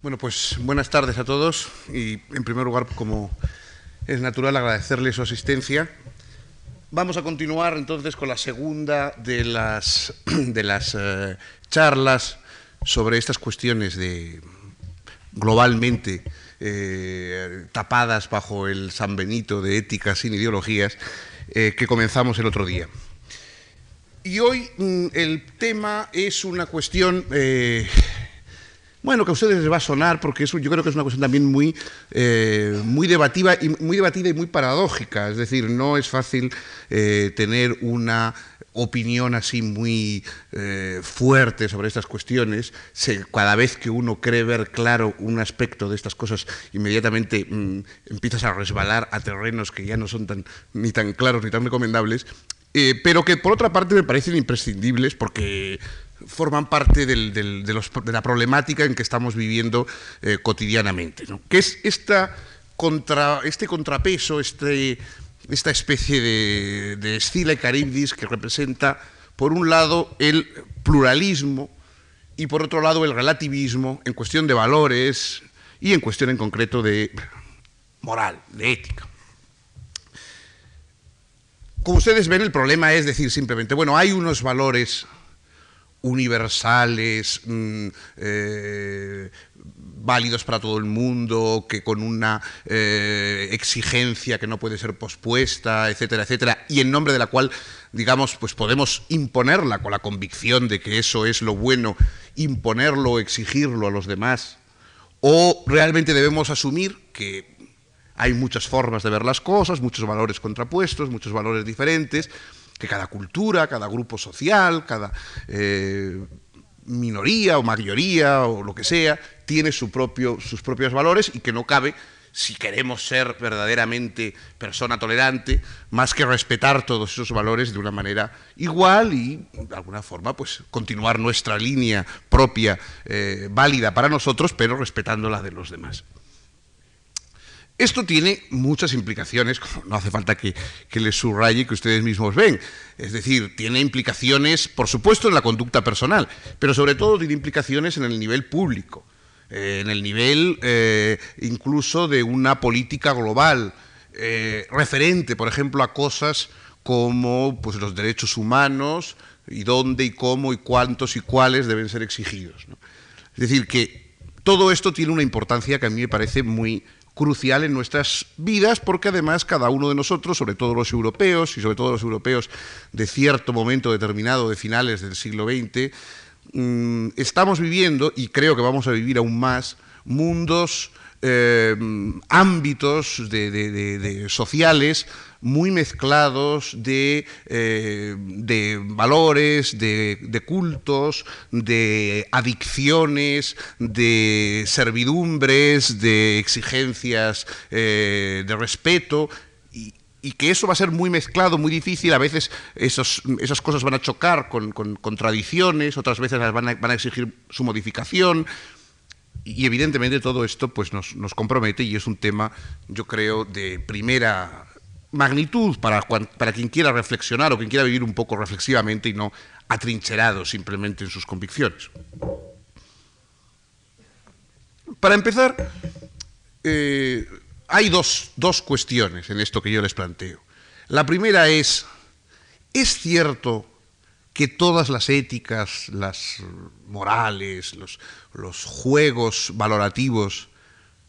Bueno, pues buenas tardes a todos y en primer lugar, como es natural, agradecerle su asistencia. Vamos a continuar entonces con la segunda de las, de las eh, charlas sobre estas cuestiones de globalmente eh, tapadas bajo el San Benito de ética sin ideologías eh, que comenzamos el otro día. Y hoy mm, el tema es una cuestión bueno, que a ustedes les va a sonar porque eso yo creo que es una cuestión también muy, eh, muy, debativa y, muy debatida y muy paradójica. Es decir, no es fácil eh, tener una opinión así muy eh, fuerte sobre estas cuestiones. cada vez que uno cree ver claro un aspecto de estas cosas, inmediatamente mm, empiezas a resbalar a terrenos que ya no son tan, ni tan claros ni tan recomendables. pero que por otra parte me parecen imprescindibles porque forman parte de, la problemática en que estamos viviendo eh, cotidianamente, que es este contrapeso, este, esta especie de, de escila y caribdis que representa, por un lado, el pluralismo y por otro lado, el relativismo en cuestión de valores y en cuestión en concreto de moral, de ética. Como ustedes ven, el problema es decir simplemente, bueno, hay unos valores universales, mm, eh, válidos para todo el mundo, que con una eh, exigencia que no puede ser pospuesta, etcétera, etcétera, y en nombre de la cual, digamos, pues podemos imponerla con la convicción de que eso es lo bueno, imponerlo, exigirlo a los demás, o realmente debemos asumir que hay muchas formas de ver las cosas, muchos valores contrapuestos, muchos valores diferentes, que cada cultura, cada grupo social, cada eh, minoría o mayoría o lo que sea, tiene sus propios valores y que no cabe, si queremos ser verdaderamente persona tolerante, más que respetar todos esos valores de una manera igual y de alguna forma pues continuar nuestra línea propia eh, válida para nosotros, pero respetando la de los demás. Esto tiene muchas implicaciones, no hace falta que, les subraye que ustedes mismos ven. Es decir, tiene implicaciones, por supuesto, en la conducta personal, pero sobre todo tiene implicaciones en el nivel público, eh, en el nivel eh, incluso de una política global, eh, referente, por ejemplo, a cosas como pues, los derechos humanos y dónde y cómo y cuántos y cuáles deben ser exigidos. Es decir, que todo esto tiene una importancia que a mí me parece muy crucial en nuestras vidas porque además cada uno de nosotros, sobre todo los europeos y sobre todo los europeos de cierto momento determinado de finales del siglo XX, mm, estamos viviendo, y creo que vamos a vivir aún más, mundos, eh, ámbitos de, sociales muy mezclados de, eh, valores, de, cultos, de adicciones, de servidumbres, de exigencias eh, de respeto. Y, que eso va a ser muy mezclado, muy difícil. A veces esas cosas van a chocar con, tradiciones, otras veces van a exigir su modificación y evidentemente todo esto pues nos, nos, compromete y es un tema, yo creo, de primera magnitud para, para quien quiera reflexionar o quien quiera vivir un poco reflexivamente y no atrincherado simplemente en sus convicciones. Para empezar, eh, hay dos, dos cuestiones en esto que yo les planteo. La primera es, ¿es cierto que todas las éticas, las morales, los, los juegos valorativos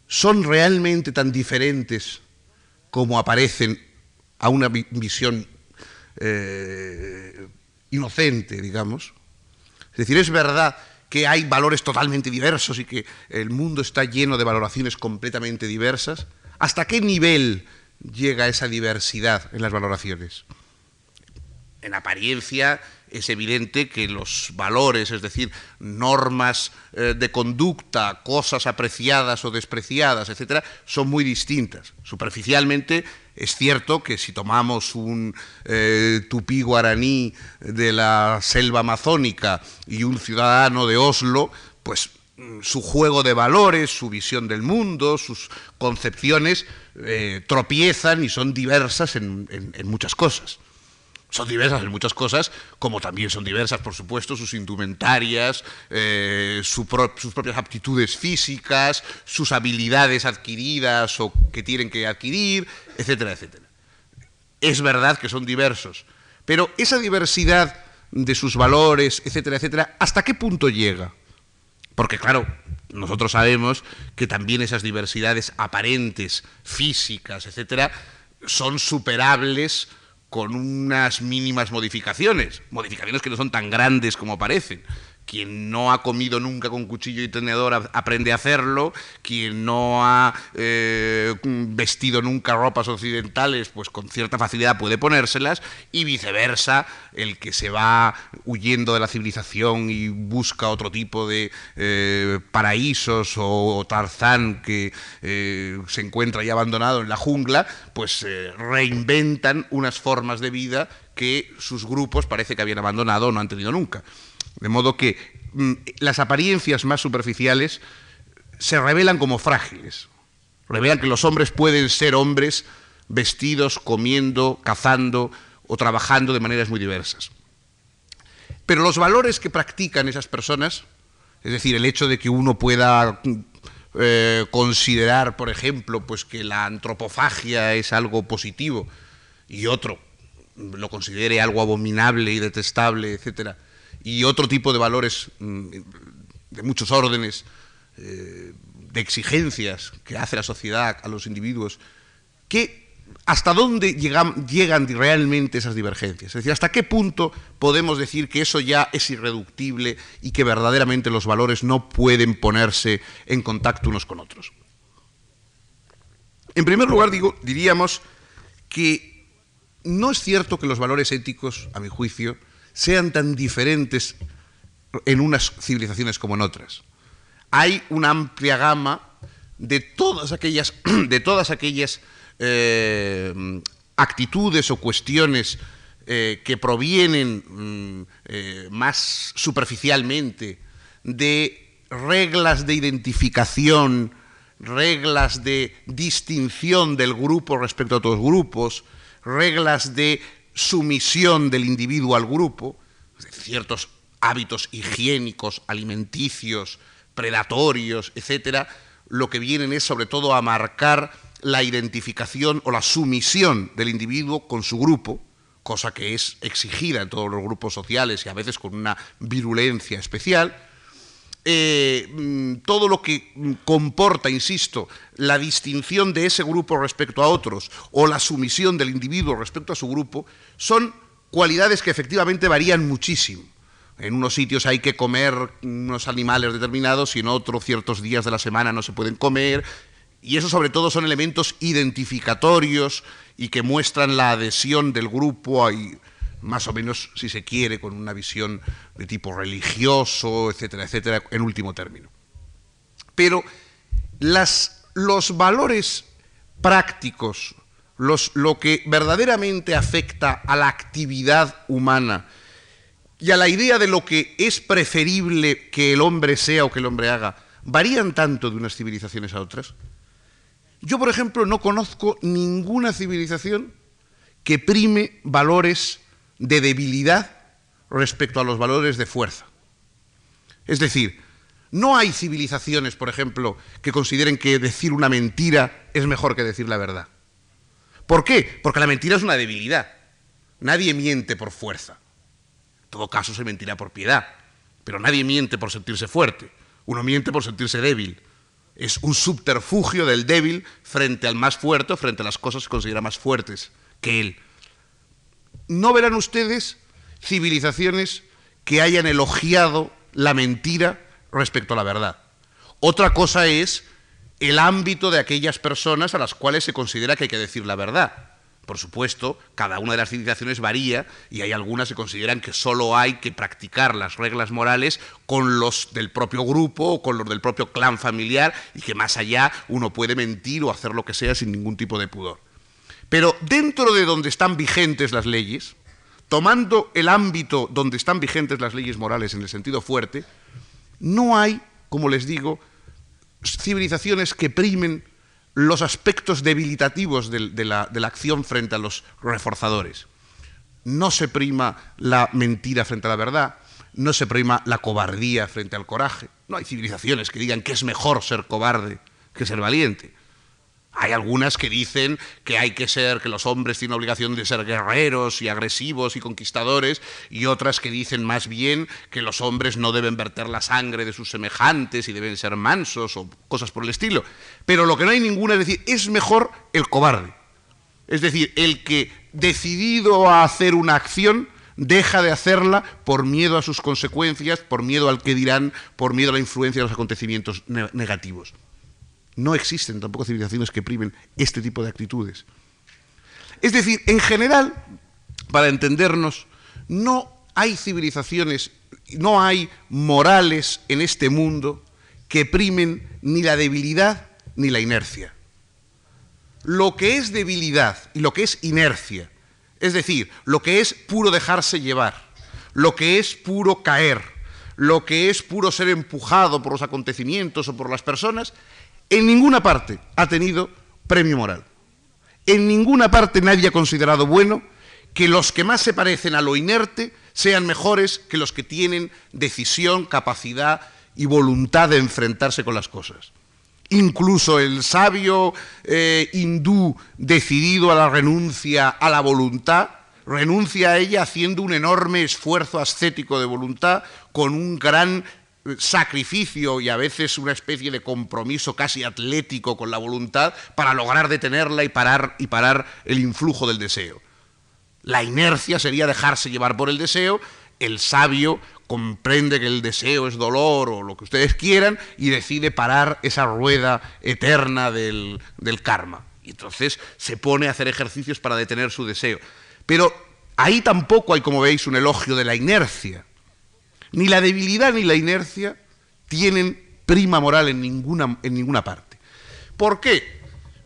son realmente tan diferentes como aparecen a una visión eh, inocente, digamos. Es decir, es verdad que hay valores totalmente diversos y que el mundo está lleno de valoraciones completamente diversas. ¿Hasta qué nivel llega esa diversidad en las valoraciones? En apariencia es evidente que los valores, es decir, normas eh, de conducta, cosas apreciadas o despreciadas, etcétera, son muy distintas. Superficialmente es cierto que si tomamos un eh, tupí guaraní de la selva amazónica y un ciudadano de Oslo, pues mm, su juego de valores, su visión del mundo, sus concepciones eh, tropiezan y son diversas en muchas cosas. Son diversas en muchas cosas, como también son diversas, por supuesto, sus indumentarias, eh, sus propias aptitudes físicas, sus habilidades adquiridas o que tienen que adquirir, etcétera, etcétera. Es verdad que son diversos, pero esa diversidad de sus valores, etcétera, etcétera, ¿hasta qué punto llega? Porque claro, nosotros sabemos que también esas diversidades aparentes, físicas, etcétera, son superables con unas mínimas modificaciones, modificaciones que no son tan grandes como parecen. Quien no ha comido nunca con cuchillo y tenedor aprende a hacerlo. Quien no ha eh, vestido nunca ropas occidentales, pues con cierta facilidad puede ponérselas. Y viceversa, el que se va huyendo de la civilización y busca otro tipo de eh, paraísos o, Tarzán que eh, se encuentra ya abandonado en la jungla, pues reinventan unas formas de vida que sus grupos parece que habían abandonado o no han tenido nunca. De modo que mm, las apariencias más superficiales se revelan como frágiles. Revelan que los hombres pueden ser hombres vestidos, comiendo, cazando o trabajando de maneras muy diversas. Pero los valores que practican esas personas, es decir, el hecho de que uno pueda eh, considerar, por ejemplo, pues que la antropofagia es algo positivo y otro lo considere algo abominable y detestable, etcétera, y otro tipo de valores mm, de muchos órdenes, eh, de exigencias que hace la sociedad a los individuos, que hasta dónde llegan, llegan realmente esas divergencias. Es decir, hasta qué punto podemos decir que eso ya es irreductible y que verdaderamente los valores no pueden ponerse en contacto unos con otros. En primer lugar, digo, diríamos que no es cierto que los valores éticos, a mi juicio, sean tan diferentes en unas civilizaciones como en otras. Hay una amplia gama de todas aquellas, de todas aquellas eh, actitudes o cuestiones eh, que provienen mm, eh, más superficialmente de reglas de identificación, reglas de distinción del grupo respecto a otros grupos, reglas de sumisión del individuo al grupo, ciertos hábitos higiénicos, alimenticios, predatorios, etcétera, lo que vienen es sobre todo a marcar la identificación o la sumisión del individuo con su grupo, cosa que es exigida en todos los grupos sociales y a veces con una virulencia especial, eh, mm, todo lo que comporta, insisto, la distinción de ese grupo respecto a otros o la sumisión del individuo respecto a su grupo, son cualidades que efectivamente varían muchísimo. En unos sitios hay que comer unos animales determinados y en otros ciertos días de la semana no se pueden comer. Y eso sobre todo son elementos identificatorios y que muestran la adhesión del grupo más o menos, si se quiere, con una visión de tipo religioso, etcétera, etcétera, en último término. Pero los valores prácticos, lo que verdaderamente afecta a la actividad humana y a la idea de lo que es preferible que el hombre sea o que el hombre haga, varían tanto de unas civilizaciones a otras. Yo, por ejemplo, no conozco ninguna civilización que prime valores de debilidad respecto a los valores de fuerza. Es decir, no hay civilizaciones, por ejemplo, que consideren que decir una mentira es mejor que decir la verdad. ¿Por qué? Porque la mentira es una debilidad. Nadie miente por fuerza. En todo caso se mentirá por piedad, pero nadie miente por sentirse fuerte. Uno miente por sentirse débil. Es un subterfugio del débil frente al más fuerte, frente a las cosas que considera más fuertes que él no verán ustedes civilizaciones que hayan elogiado la mentira respecto a la verdad. Otra cosa es el ámbito de aquellas personas a las cuales se considera que hay que decir la verdad. Por supuesto, cada una de las civilizaciones varía y hay algunas que consideran que solo hay que practicar las reglas morales con los del propio grupo o con los del propio clan familiar y que más allá uno puede mentir o hacer lo que sea sin ningún tipo de pudor. Pero dentro de donde están vigentes las leyes, tomando el ámbito donde están vigentes las leyes morales en el sentido fuerte, no hay, como les digo, civilizaciones que primen los aspectos debilitativos de, la, acción frente a los reforzadores. no se prima la mentira frente a la verdad, no se prima la cobardía frente al coraje. No hay civilizaciones que digan que es mejor ser cobarde que ser valiente. Hay algunas que dicen que hay que ser, que los hombres tienen obligación de ser guerreros y agresivos y conquistadores, y otras que dicen más bien que los hombres no deben verter la sangre de sus semejantes y deben ser mansos o cosas por el estilo. Pero lo que no hay ninguna es decir, es mejor el cobarde. Es decir, el que decidido a hacer una acción deja de hacerla por miedo a sus consecuencias, por miedo al que dirán, por miedo a la influencia de los acontecimientos negativos. No existen tampoco civilizaciones que primen este tipo de actitudes. Es decir, en general, para entendernos, no hay civilizaciones, no hay morales en este mundo que primen ni la debilidad ni la inercia. Lo que es debilidad y lo que es inercia, es decir, lo que es puro dejarse llevar, lo que es puro caer, lo que es puro ser empujado por los acontecimientos o por las personas, en ninguna parte ha tenido premio moral. En ninguna parte nadie ha considerado bueno que los que más se parecen a lo inerte sean mejores que los que tienen decisión, capacidad y voluntad de enfrentarse con las cosas. Incluso el sabio eh, hindú decidido a la renuncia a la voluntad, renuncia a ella haciendo un enorme esfuerzo ascético de voluntad con un gran sacrificio y a veces una especie de compromiso casi atlético con la voluntad para lograr detenerla y parar, y parar el influjo del deseo. La inercia sería dejarse llevar por el deseo, el sabio comprende que el deseo es dolor o lo que ustedes quieran y decide parar esa rueda eterna del, del karma. Y entonces se pone a hacer ejercicios para detener su deseo. Pero ahí tampoco hay, como veis, un elogio de la inercia ni la debilidad ni la inercia tienen prima moral en ninguna, en ninguna parte. ¿Por qué?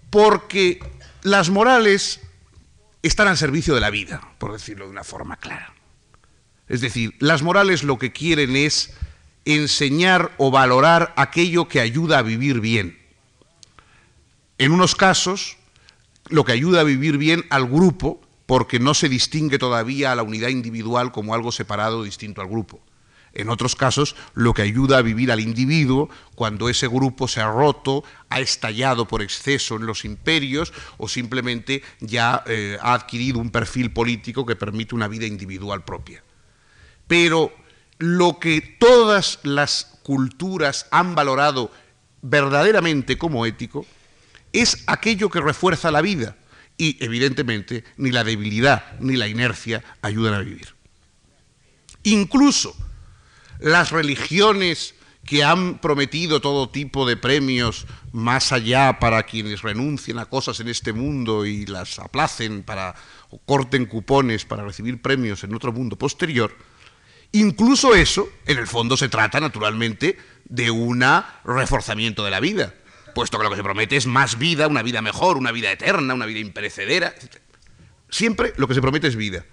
Porque las morales están al servicio de la vida, por decirlo de una forma clara. Es decir, las morales lo que quieren es enseñar o valorar aquello que ayuda a vivir bien. En unos casos, lo que ayuda a vivir bien al grupo, porque no se distingue todavía a la unidad individual como algo separado distinto al grupo. En otros casos, lo que ayuda a vivir al individuo cuando ese grupo se ha roto, ha estallado por exceso en los imperios o simplemente ya eh, ha adquirido un perfil político que permite una vida individual propia. Pero lo que todas las culturas han valorado verdaderamente como ético es aquello que refuerza la vida y evidentemente ni la debilidad ni la inercia ayudan a vivir. Incluso las religiones que han prometido todo tipo de premios más allá para quienes renuncien a cosas en este mundo y las aplacen para o corten cupones para recibir premios en otro mundo posterior, incluso eso, en el fondo se trata naturalmente de un reforzamiento de la vida, puesto que lo que se promete es más vida, una vida mejor, una vida eterna, una vida imperecedera. Siempre lo que se promete es vida.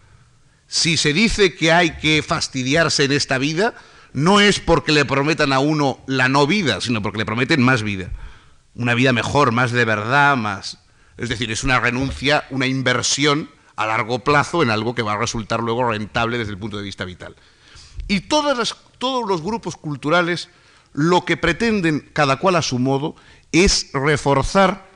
Si se dice que hay que fastidiarse en esta vida, no es porque le prometan a uno la no vida, sino porque le prometen más vida. Una vida mejor, más de verdad, más... Es decir, es una renuncia, una inversión a largo plazo en algo que va a resultar luego rentable desde el punto de vista vital. Y todos los grupos culturales lo que pretenden, cada cual a su modo, es reforzar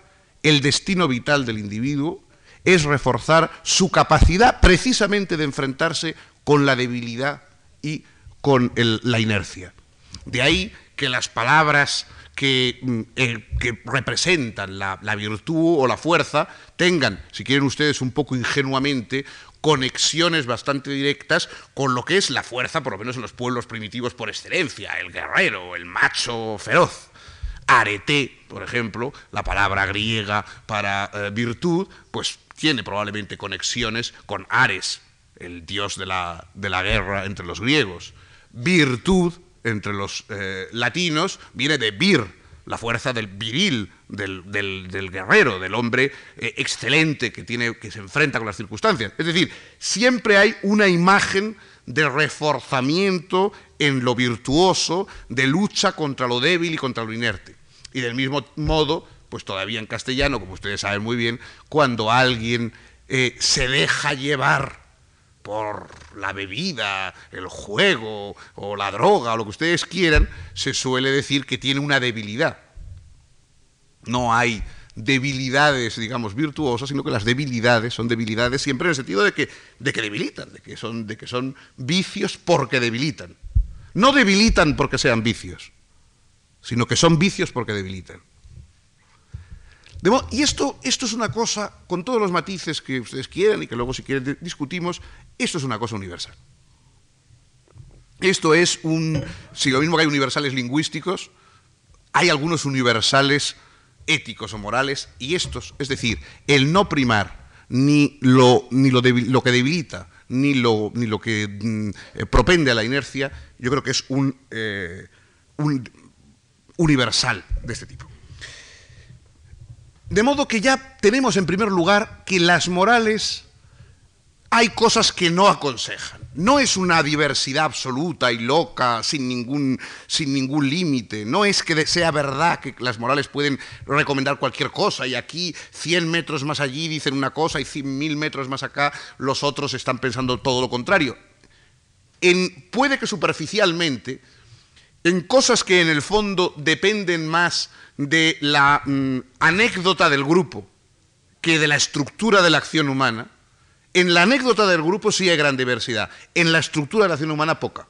el destino vital del individuo, es reforzar su capacidad precisamente de enfrentarse con la debilidad y con la inercia. De ahí que las palabras que, mm, eh, representan la, virtud o la fuerza tengan, si quieren ustedes un poco ingenuamente, conexiones bastante directas con lo que es la fuerza, por lo menos en los pueblos primitivos por excelencia, el guerrero, el macho feroz. Arete, por ejemplo, la palabra griega para eh, virtud, pues tiene probablemente conexiones con Ares, el dios de la, de la guerra entre los griegos virtud entre los eh, latinos viene de vir, la fuerza del viril, del, guerrero, del hombre eh, excelente que, tiene, que se enfrenta con las circunstancias. Es decir, siempre hay una imagen de reforzamiento en lo virtuoso, de lucha contra lo débil y contra lo inerte. Y del mismo modo, pues todavía en castellano, como ustedes saben muy bien, cuando alguien eh, se deja llevar por la bebida, el juego o la droga o lo que ustedes quieran, se suele decir que tiene una debilidad. No hay debilidades, digamos, virtuosas, sino que las debilidades son debilidades siempre en el sentido de que, de que debilitan, de que, son, de que son vicios porque debilitan. No debilitan porque sean vicios, sino que son vicios porque debilitan. Y esto, esto es una cosa, con todos los matices que ustedes quieran y que luego si quieren discutimos, esto es una cosa universal. Esto es un, si lo mismo que hay universales lingüísticos, hay algunos universales éticos o morales y estos, es decir, el no primar ni lo, ni lo, lo que debilita, ni lo, ni lo que mm, eh, propende a la inercia, yo creo que es un, eh, un universal de este tipo. De modo que ya tenemos en primer lugar que las morales hay cosas que no aconsejan. No es una diversidad absoluta y loca, sin ningún, sin ningún límite. No es que sea verdad que las morales pueden recomendar cualquier cosa y aquí 100 metros más allí dicen una cosa y 100.000 metros más acá los otros están pensando todo lo contrario. En, puede que superficialmente, en cosas que en el fondo dependen más de la mm, anécdota del grupo que de la estructura de la acción humana, en la anécdota del grupo sí hay gran diversidad, en la estructura de la acción humana poca.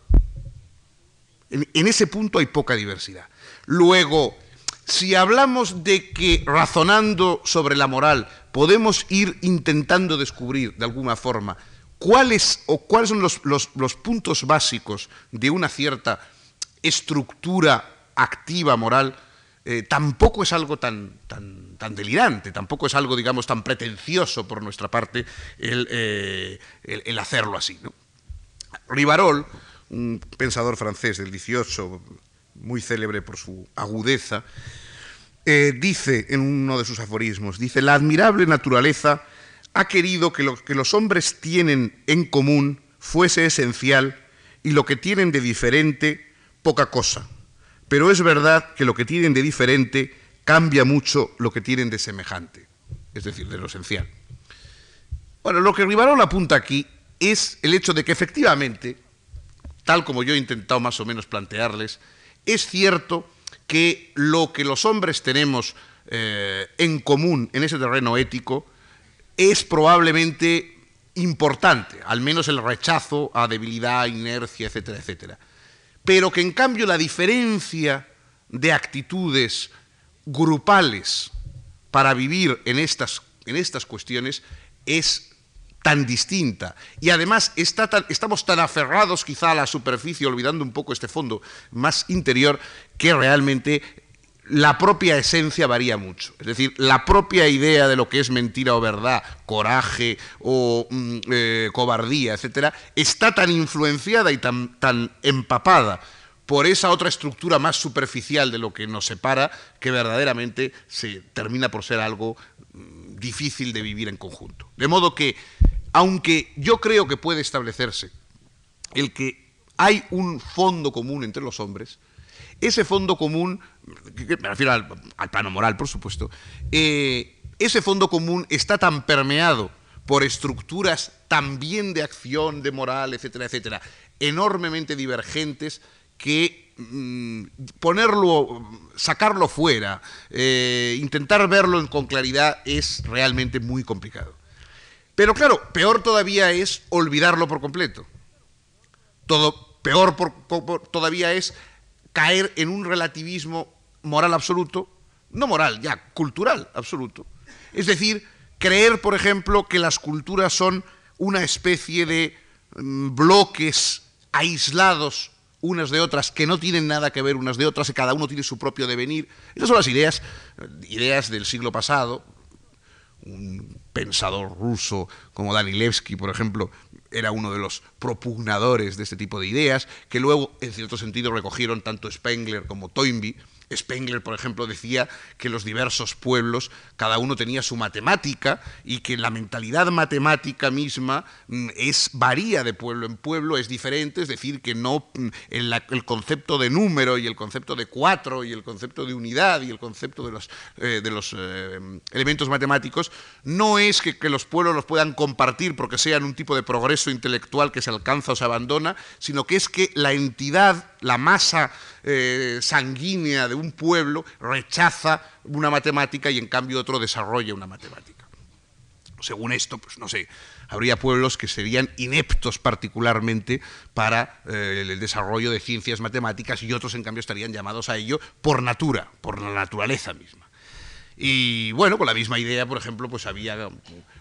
En, ese punto hay poca diversidad. Luego, si hablamos de que razonando sobre la moral podemos ir intentando descubrir de alguna forma cuáles o cuáles son los, los, puntos básicos de una cierta estructura activa moral, eh, tampoco es algo tan, tan, tan, delirante, tampoco es algo, digamos, tan pretencioso por nuestra parte el, eh, hacerlo así. Rivarol, un pensador francés del 18, muy célebre por su agudeza, eh, dice en uno de sus aforismos, dice, la admirable naturaleza ha querido que lo que los hombres tienen en común fuese esencial y lo que tienen de diferente poca cosa pero es verdad que lo que tienen de diferente cambia mucho lo que tienen de semejante, es decir, de lo esencial. Bueno, lo que Rivarol apunta aquí es el hecho de que efectivamente, tal como yo he intentado más o menos plantearles, es cierto que lo que los hombres tenemos eh, en común en ese terreno ético es probablemente importante, al menos el rechazo a debilidad, inercia, etcétera, etcétera pero que en cambio la diferencia de actitudes grupales para vivir en estas, en estas cuestiones es tan distinta. Y además estamos tan aferrados quizá a la superficie, olvidando un poco este fondo más interior, que realmente la propia esencia varía mucho. Es decir, la propia idea de lo que es mentira o verdad, coraje o mm, eh, cobardía, etcétera, está tan influenciada y tan, tan empapada por esa otra estructura más superficial de lo que nos separa, que verdaderamente se termina por ser algo mm, difícil de vivir en conjunto. De modo que, aunque yo creo que puede establecerse el que hay un fondo común entre los hombres, ese fondo común, me refiero al, plano moral, por supuesto, eh, ese fondo común está tan permeado por estructuras también de acción, de moral, etcétera, etcétera, enormemente divergentes que mm, ponerlo, sacarlo fuera, eh, intentar verlo con claridad es realmente muy complicado. Pero claro, peor todavía es olvidarlo por completo. Todo, peor todavía es caer en un relativismo moral absoluto, no moral, ya, cultural absoluto. Es decir, creer, por ejemplo, que las culturas son una especie de mm, bloques aislados unas de otras, que no tienen nada que ver unas de otras, y cada uno tiene su propio devenir. Esas son las ideas, ideas del siglo pasado. Un pensador ruso como Danilevsky, por ejemplo, era uno de los propugnadores de este tipo de ideas, que luego, en cierto sentido, recogieron tanto Spengler como Toynbee, Spengler, por ejemplo, decía que los diversos pueblos, cada uno tenía su matemática y que la mentalidad matemática misma mm, es, varía de pueblo en pueblo, es diferente, es decir, que no mm, el, concepto de número y el concepto de cuatro y el concepto de unidad y el concepto de los, eh, de los eh, elementos matemáticos no es que, que los pueblos los puedan compartir porque sean un tipo de progreso intelectual que se alcanza o se abandona, sino que es que la entidad, la masa eh, sanguínea de un pueblo rechaza una matemática y en cambio otro desarrolla una matemática. Según esto, pues no sé, habría pueblos que serían ineptos particularmente para eh, el desarrollo de ciencias matemáticas y otros en cambio estarían llamados a ello por natura, por la naturaleza misma. Y bueno, con la misma idea, por ejemplo, pues había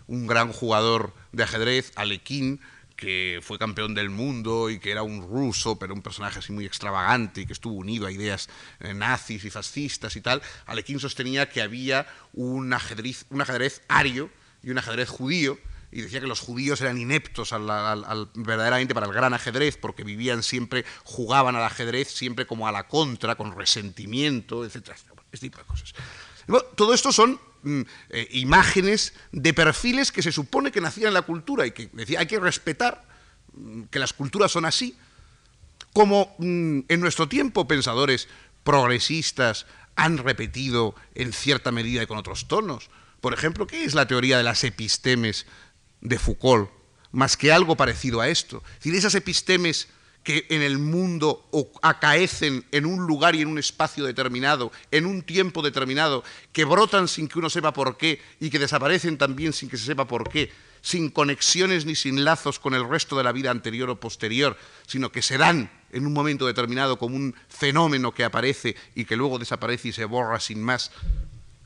un gran jugador de ajedrez, Alekhine, que fue campeón del mundo y que era un ruso, pero un personaje así muy extravagante y que estuvo unido a ideas eh, nazis y fascistas y tal, Alekhine sostenía que había un ajedrez, un ajedrez ario y un ajedrez judío, y decía que los judíos eran ineptos verdaderamente para el gran ajedrez, porque vivían siempre, jugaban al ajedrez siempre como a la contra, con resentimiento, etc. Este tipo de cosas. Todo esto son Mm, eh, imágenes de perfiles que se supone que nacían en la cultura y que decía hay que respetar mm, que las culturas son así, como mm, en nuestro tiempo pensadores progresistas han repetido en cierta medida y con otros tonos. Por ejemplo, ¿qué es la teoría de las epistemes de Foucault? Más que algo parecido a esto. Es decir, esas epistemes que en el mundo acaecen en un lugar y en un espacio determinado, en un tiempo determinado, que brotan sin que uno sepa por qué y que desaparecen también sin que se sepa por qué, sin conexiones ni sin lazos con el resto de la vida anterior o posterior, sino que se dan en un momento determinado como un fenómeno que aparece y que luego desaparece y se borra sin más.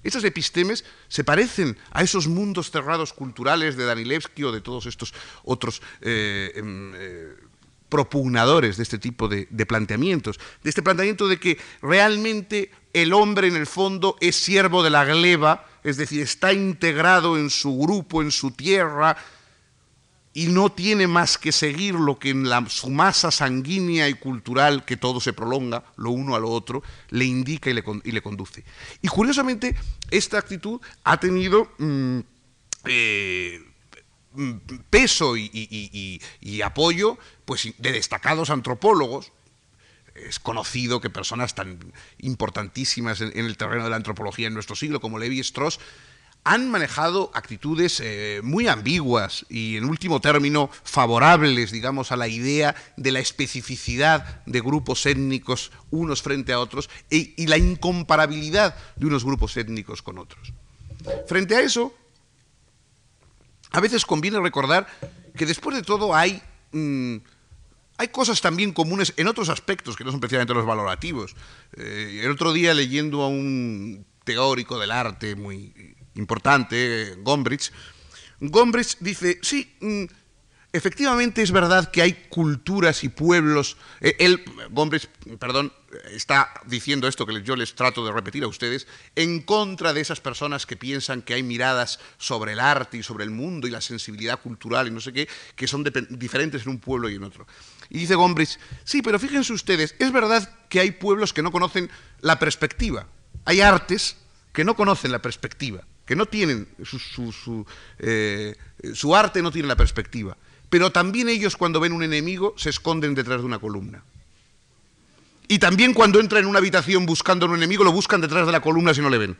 Esas epistemes se parecen a esos mundos cerrados culturales de Danilevsky o de todos estos otros eh, em, eh, propugnadores de este tipo de, planteamientos, de este planteamiento de que realmente el hombre en el fondo es siervo de la gleba, es decir, está integrado en su grupo, en su tierra, y no tiene más que seguir lo que en la, su masa sanguínea y cultural, que todo se prolonga, lo uno a lo otro, le indica y le, conduce. Y curiosamente, esta actitud ha tenido... Mm, eh, peso y, apoyo pues, de destacados antropólogos. Es conocido que personas tan importantísimas en, el terreno de la antropología en nuestro siglo como Levi Strauss han manejado actitudes eh, muy ambiguas y, en último término, favorables, digamos, a la idea de la especificidad de grupos étnicos unos frente a otros y, y la incomparabilidad de unos grupos étnicos con otros. Frente a eso, a veces conviene recordar que después de todo hay, mm, hay cosas también comunes en otros aspectos que no son precisamente los valorativos. Eh, el otro día leyendo a un teórico del arte muy importante, Gombrich, Gombrich dice, sí, mm, efectivamente es verdad que hay culturas y pueblos. Eh, él, Gombrich, perdón, está diciendo esto que yo les trato de repetir a ustedes, en contra de esas personas que piensan que hay miradas sobre el arte y sobre el mundo y la sensibilidad cultural y no sé qué, que son diferentes en un pueblo y en otro. Y dice Gombrich, sí, pero fíjense ustedes, es verdad que hay pueblos que no conocen la perspectiva. Hay artes que no conocen la perspectiva, que no tienen su, eh, su arte no tiene la perspectiva. Pero también ellos cuando ven un enemigo se esconden detrás de una columna. Y también cuando entran en una habitación buscando a un enemigo, lo buscan detrás de la columna si no le ven.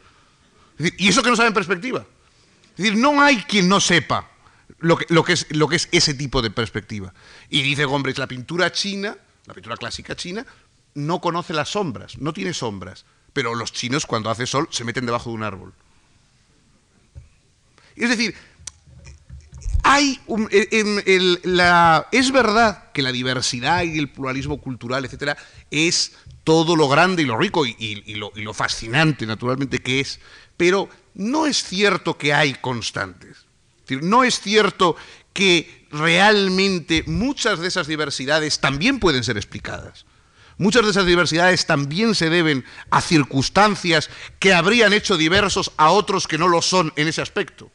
y eso que no saben perspectiva. Es decir, no hay quien no sepa lo que, es, lo que es ese tipo de perspectiva. Y dice Gombrich, la pintura china, la pintura clásica china, no conoce las sombras, no tiene sombras. Pero los chinos cuando hace sol se meten debajo de un árbol. Es decir, hay es verdad que la diversidad y el pluralismo cultural, etcétera, es todo lo grande y lo rico y, lo, fascinante, naturalmente, que es, pero no es cierto que hay constantes. no es cierto que realmente muchas de esas diversidades también pueden ser explicadas. Muchas de esas diversidades también se deben a circunstancias que habrían hecho diversos a otros que no lo son en ese aspecto.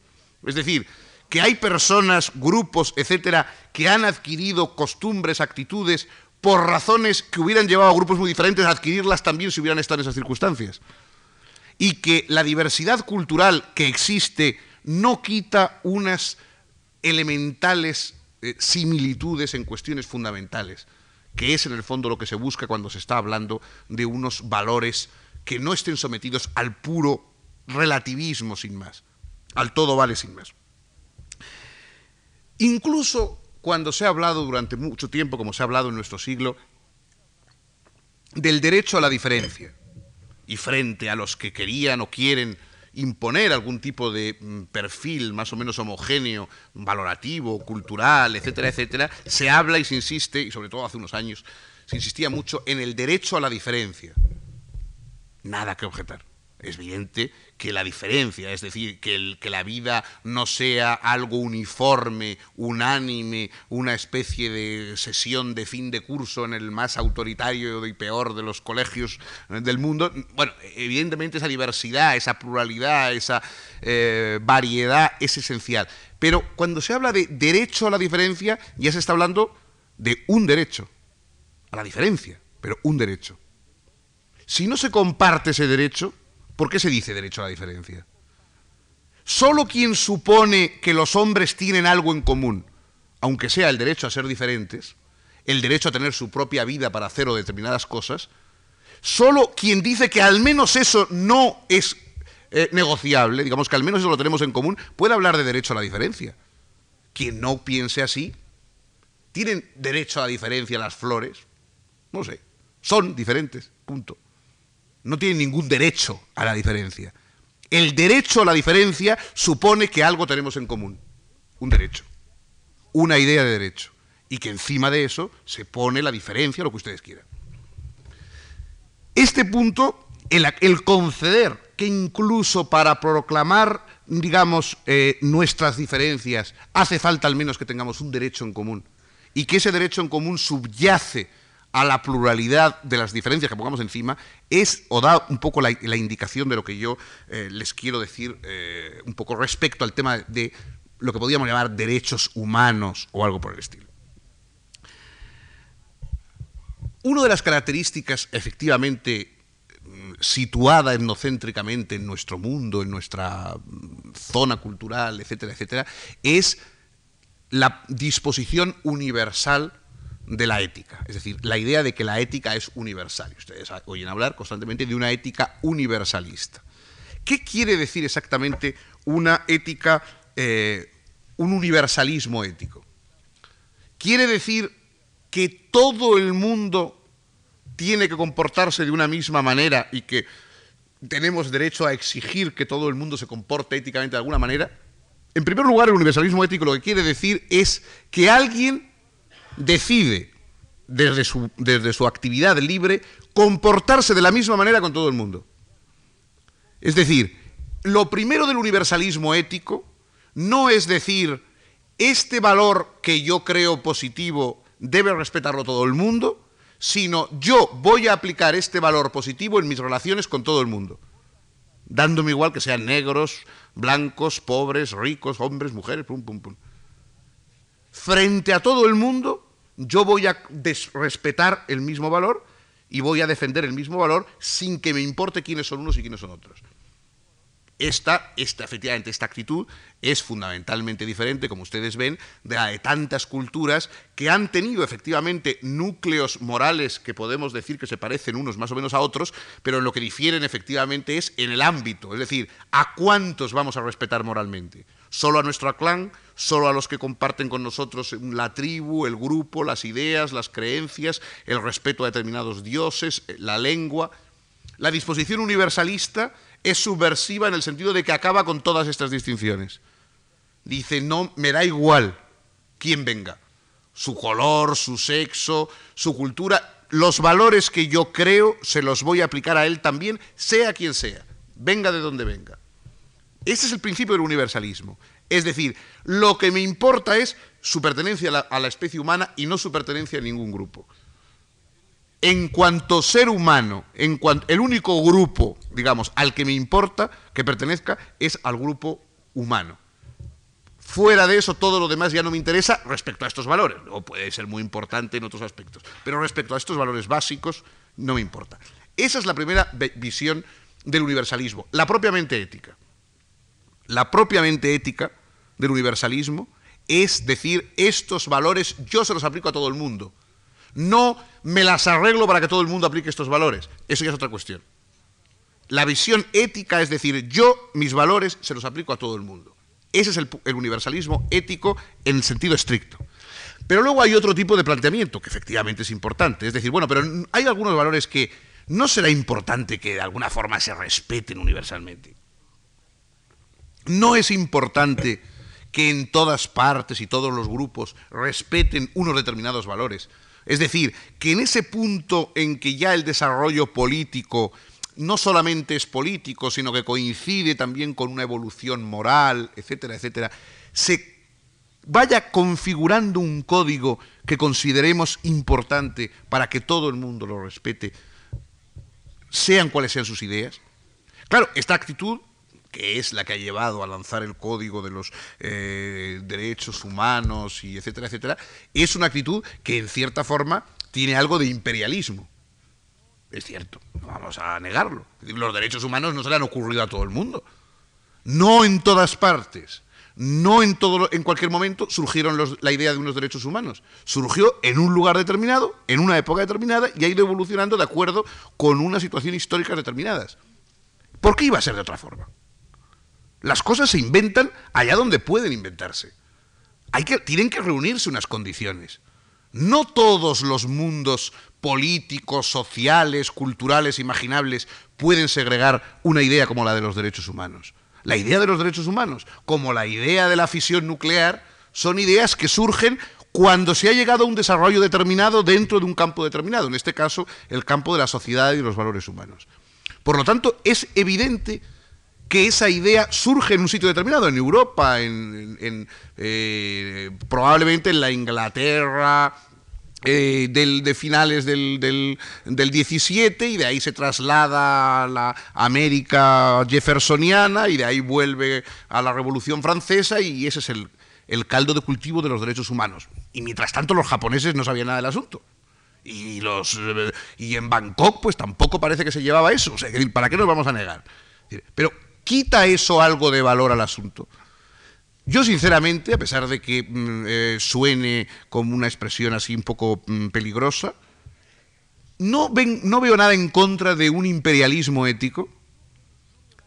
Es decir, que hay personas, grupos, etcétera, que han adquirido costumbres, actitudes por razones que hubieran llevado a grupos muy diferentes a adquirirlas también si hubieran estado en esas circunstancias. Y que la diversidad cultural que existe no quita unas elementales eh, similitudes en cuestiones fundamentales, que es en el fondo lo que se busca cuando se está hablando de unos valores que no estén sometidos al puro relativismo sin más, al todo vale sin más. Incluso cuando se ha hablado durante mucho tiempo, como se ha hablado en nuestro siglo, del derecho a la diferencia, y frente a los que querían o quieren imponer algún tipo de mm, perfil más o menos homogéneo, valorativo, cultural, etcétera, etcétera, se habla y se insiste, y sobre todo hace unos años, se insistía mucho en el derecho a la diferencia. Nada que objetar es evidente que la diferencia, es decir, que, la vida no sea algo uniforme, unánime, una especie de sesión de fin de curso en el más autoritario y peor de los colegios del mundo, bueno, evidentemente esa diversidad, esa pluralidad, esa eh, variedad es esencial. Pero cuando se habla de derecho a la diferencia, ya se está hablando de un derecho, a la diferencia, pero un derecho. Si no se comparte ese derecho, ¿Por qué se dice derecho a la diferencia? Solo quien supone que los hombres tienen algo en común, aunque sea el derecho a ser diferentes, el derecho a tener su propia vida para hacer o determinadas cosas, solo quien dice que al menos eso no es eh, negociable, digamos que al menos eso lo tenemos en común, puede hablar de derecho a la diferencia. Quien no piense así, ¿tienen derecho a la diferencia las flores? No sé, son diferentes, punto no tiene ningún derecho a la diferencia. El derecho a la diferencia supone que algo tenemos en común, un derecho, una idea de derecho, y que encima de eso se pone la diferencia, lo que ustedes quieran. Este punto, el, conceder que incluso para proclamar, digamos, eh, nuestras diferencias, hace falta al menos que tengamos un derecho en común, y que ese derecho en común subyace a la pluralidad de las diferencias que pongamos encima, es o da un poco la, indicación de lo que yo eh, les quiero decir eh, un poco respecto al tema de lo que podríamos llamar derechos humanos o algo por el estilo. Una de las características efectivamente mm, situada etnocéntricamente en nuestro mundo, en nuestra mm, zona cultural, etcétera, etcétera, es la disposición universal de la ética, es decir, la idea de que la ética es universal. Ustedes oyen hablar constantemente de una ética universalista. ¿Qué quiere decir exactamente una ética, eh, un universalismo ético? Quiere decir que todo el mundo tiene que comportarse de una misma manera y que tenemos derecho a exigir que todo el mundo se comporte éticamente de alguna manera. En primer lugar, el universalismo ético lo que quiere decir es que alguien decide desde su, desde su actividad libre comportarse de la misma manera con todo el mundo. Es decir, lo primero del universalismo ético no es decir, este valor que yo creo positivo debe respetarlo todo el mundo, sino yo voy a aplicar este valor positivo en mis relaciones con todo el mundo, dándome igual que sean negros, blancos, pobres, ricos, hombres, mujeres, pum, pum, pum frente a todo el mundo, yo voy a respetar el mismo valor y voy a defender el mismo valor sin que me importe quiénes son unos y quiénes son otros. Esta, esta, efectivamente, esta actitud es fundamentalmente diferente, como ustedes ven, de la de tantas culturas que han tenido efectivamente núcleos morales que podemos decir que se parecen unos más o menos a otros, pero lo que difieren efectivamente es en el ámbito, es decir, a cuántos vamos a respetar moralmente solo a nuestro clan, solo a los que comparten con nosotros la tribu, el grupo, las ideas, las creencias, el respeto a determinados dioses, la lengua. La disposición universalista es subversiva en el sentido de que acaba con todas estas distinciones. Dice, no, me da igual quién venga, su color, su sexo, su cultura, los valores que yo creo se los voy a aplicar a él también, sea quien sea, venga de donde venga. Ese es el principio del universalismo. Es decir, lo que me importa es su pertenencia a la, especie humana y no su pertenencia a ningún grupo. En cuanto ser humano, en el único grupo, digamos, al que me importa que pertenezca es al grupo humano. Fuera de eso, todo lo demás ya no me interesa respecto a estos valores, o puede ser muy importante en otros aspectos, pero respecto a estos valores básicos no me importa. Esa es la primera visión del universalismo, la propiamente ética. La propiamente ética del universalismo es decir, estos valores yo se los aplico a todo el mundo. No me las arreglo para que todo el mundo aplique estos valores. Eso ya es otra cuestión. La visión ética es decir, yo mis valores se los aplico a todo el mundo. Ese es el, universalismo ético en el sentido estricto. Pero luego hay otro tipo de planteamiento que efectivamente es importante. Es decir, bueno, pero hay algunos valores que no será importante que de alguna forma se respeten universalmente. No es importante que en todas partes y todos los grupos respeten unos determinados valores. Es decir, que en ese punto en que ya el desarrollo político no solamente es político, sino que coincide también con una evolución moral, etcétera, etcétera, se vaya configurando un código que consideremos importante para que todo el mundo lo respete, sean cuales sean sus ideas. Claro, esta actitud que es la que ha llevado a lanzar el código de los eh, derechos humanos y etcétera, etcétera, es una actitud que en cierta forma tiene algo de imperialismo. Es cierto, no vamos a negarlo. Los derechos humanos no se le han ocurrido a todo el mundo. No en todas partes, no en, todo, en cualquier momento surgieron la idea de unos derechos humanos. Surgió en un lugar determinado, en una época determinada, y ha ido evolucionando de acuerdo con una situación histórica determinadas. ¿Por qué iba a ser de otra forma? Las cosas se inventan allá donde pueden inventarse. Hay que, tienen que reunirse unas condiciones. No todos los mundos políticos, sociales, culturales, imaginables pueden segregar una idea como la de los derechos humanos. La idea de los derechos humanos, como la idea de la fisión nuclear, son ideas que surgen cuando se ha llegado a un desarrollo determinado dentro de un campo determinado, en este caso el campo de la sociedad y los valores humanos. Por lo tanto, es evidente que esa idea surge en un sitio determinado, en Europa, en, eh, probablemente en la Inglaterra, eh, de finales del, del, 17 y de ahí se traslada a la América jeffersoniana y de ahí vuelve a la Revolución Francesa y ese es el, el caldo de cultivo de los derechos humanos. Y mientras tanto los japoneses no sabían nada del asunto. Y, los, y en Bangkok pues tampoco parece que se llevaba eso. O sea, ¿para qué nos vamos a negar? Pero quita eso algo de valor al asunto. Yo sinceramente, a pesar de que mm, eh, suene como una expresión así un poco mm, peligrosa, no, veo nada en contra de un imperialismo ético,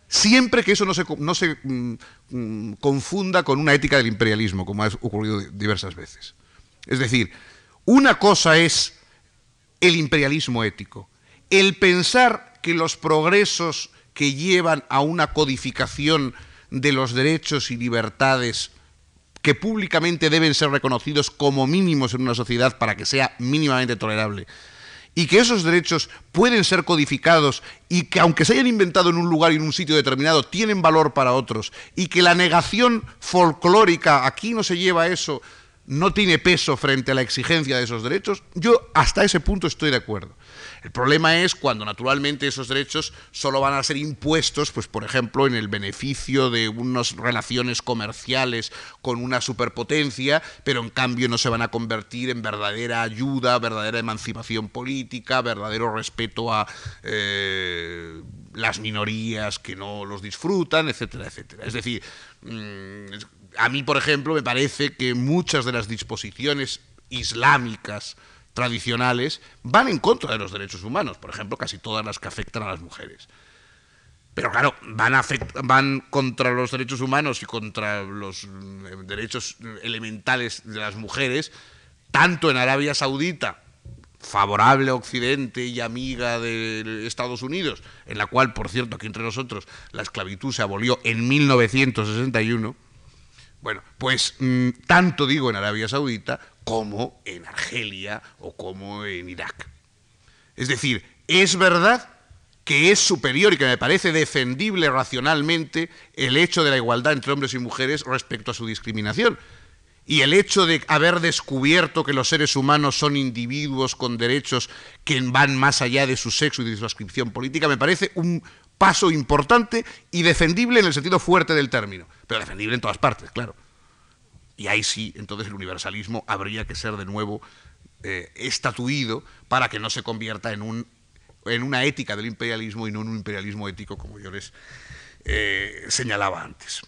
siempre que eso no se, no se mm, confunda con una ética del imperialismo, como ha ocurrido diversas veces. Es decir, una cosa es el imperialismo ético, el pensar que los progresos que llevan a una codificación de los derechos y libertades que públicamente deben ser reconocidos como mínimos en una sociedad para que sea mínimamente tolerable. Y que esos derechos pueden ser codificados y que aunque se hayan inventado en un lugar y en un sitio determinado, tienen valor para otros. Y que la negación folclórica, aquí no se lleva eso, no tiene peso frente a la exigencia de esos derechos, yo hasta ese punto estoy de acuerdo. El problema es cuando naturalmente esos derechos solo van a ser impuestos, pues por ejemplo, en el beneficio de unas relaciones comerciales con una superpotencia, pero en cambio no se van a convertir en verdadera ayuda, verdadera emancipación política, verdadero respeto a eh, las minorías que no los disfrutan, etcétera, etcétera. Es decir, mm, a mí, por ejemplo, me parece que muchas de las disposiciones islámicas tradicionales van en contra de los derechos humanos, por ejemplo, casi todas las que afectan a las mujeres. Pero claro, van, van contra los derechos humanos y contra los eh, derechos elementales de las mujeres, tanto en Arabia Saudita, favorable a Occidente y amiga de Estados Unidos, en la cual, por cierto, aquí entre nosotros, la esclavitud se abolió en 1961, bueno, pues mm, tanto digo en Arabia Saudita como en Argelia o como en Irak. Es decir, es verdad que es superior y que me parece defendible racionalmente el hecho de la igualdad entre hombres y mujeres respecto a su discriminación. Y el hecho de haber descubierto que los seres humanos son individuos con derechos que van más allá de su sexo y de su ascripción política me parece un paso importante y defendible en el sentido fuerte del término, pero defendible en todas partes, claro. Y ahí sí, entonces el universalismo habría que ser de nuevo eh, estatuido para que no se convierta en, un, en una ética del imperialismo y no en un imperialismo ético, como yo les eh, señalaba antes.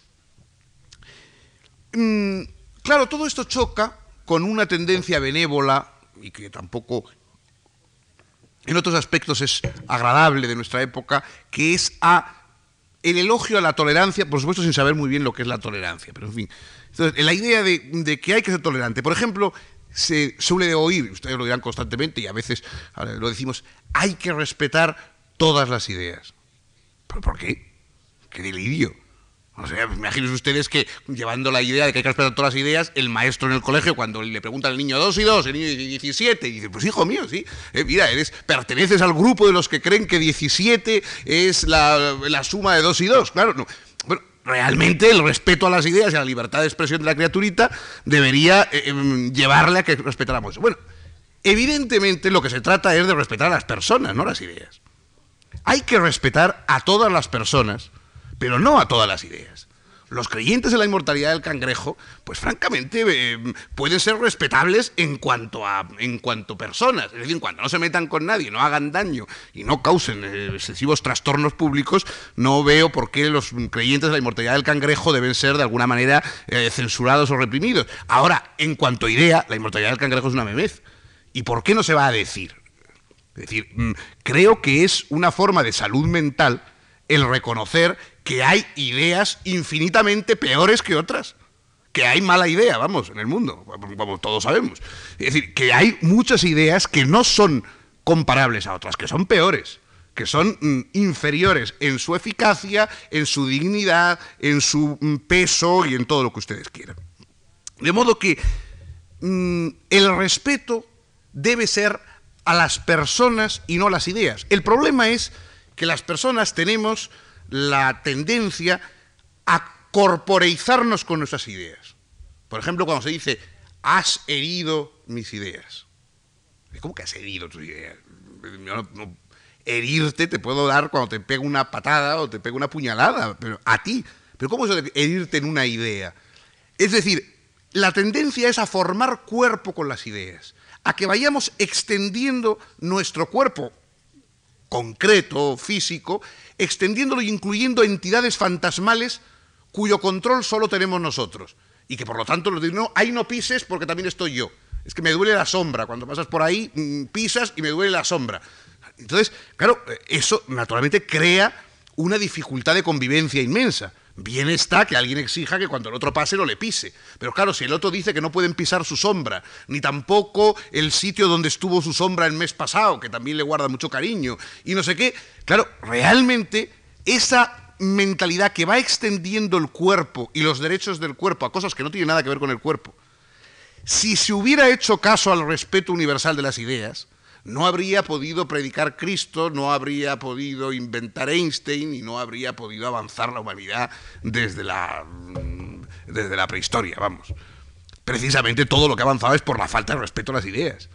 Mm, claro, todo esto choca con una tendencia benévola y que tampoco en otros aspectos es agradable de nuestra época, que es a el elogio a la tolerancia, por supuesto sin saber muy bien lo que es la tolerancia, pero en fin. Entonces, la idea de, que hay que ser tolerante, por ejemplo, se suele oír, ustedes lo dirán constantemente y a veces lo decimos, hay que respetar todas las ideas. ¿Pero por qué? ¡Qué delirio! O sea, imagínense ustedes que llevando la idea de que hay que respetar todas las ideas, el maestro en el colegio, cuando le pregunta al niño dos y dos, el niño dice 17, y dice, pues hijo mío, sí, eh, mira, eres, perteneces al grupo de los que creen que 17 es la, suma de dos y dos, claro, no. Realmente el respeto a las ideas y a la libertad de expresión de la criaturita debería eh, em, llevarle a que respetáramos eso. Bueno, evidentemente lo que se trata es de respetar a las personas, no las ideas. Hay que respetar a todas las personas, pero no a todas las ideas. Los creyentes en la inmortalidad del cangrejo, pues francamente eh, pueden ser respetables en cuanto a en cuanto personas, es decir, cuando no se metan con nadie, no hagan daño y no causen eh, excesivos trastornos públicos, no veo por qué los creyentes de la inmortalidad del cangrejo deben ser de alguna manera eh, censurados o reprimidos. Ahora, en cuanto a idea, la inmortalidad del cangrejo es una memez. ¿Y por qué no se va a decir? Es decir, mm, creo que es una forma de salud mental el reconocer que hay ideas infinitamente peores que otras. Que hay mala idea, vamos, en el mundo, como todos sabemos. Es decir, que hay muchas ideas que no son comparables a otras, que son peores, que son mm, inferiores en su eficacia, en su dignidad, en su mm, peso y en todo lo que ustedes quieran. De modo que mm, el respeto debe ser a las personas y no a las ideas. El problema es que las personas tenemos la tendencia a corporeizarnos con nuestras ideas. Por ejemplo, cuando se dice, has herido mis ideas. ¿Cómo que has herido tus ideas? herirte te puedo dar cuando te pego una patada o te pego una puñalada, pero a ti. Pero ¿cómo es herirte en una idea? Es decir, la tendencia es a formar cuerpo con las ideas, a que vayamos extendiendo nuestro cuerpo concreto, físico, extendiéndolo e incluyendo entidades fantasmales cuyo control solo tenemos nosotros. Y que por lo tanto nos no, ahí no pises porque también estoy yo. Es que me duele la sombra. Cuando pasas por ahí, mm, pisas y me duele la sombra. Entonces, claro, eso naturalmente crea una dificultad de convivencia inmensa. Bien está que alguien exija que cuando el otro pase no le pise. Pero claro, si el otro dice que no pueden pisar su sombra, ni tampoco el sitio donde estuvo su sombra el mes pasado, que también le guarda mucho cariño, y no sé qué, claro, realmente esa mentalidad que va extendiendo el cuerpo y los derechos del cuerpo a cosas que no tienen nada que ver con el cuerpo, si se hubiera hecho caso al respeto universal de las ideas, no habría podido predicar Cristo, no habría podido inventar Einstein y no habría podido avanzar la humanidad desde la, mm, desde la prehistoria, vamos. Precisamente todo lo que ha avanzado es por la falta de respeto a las ideas.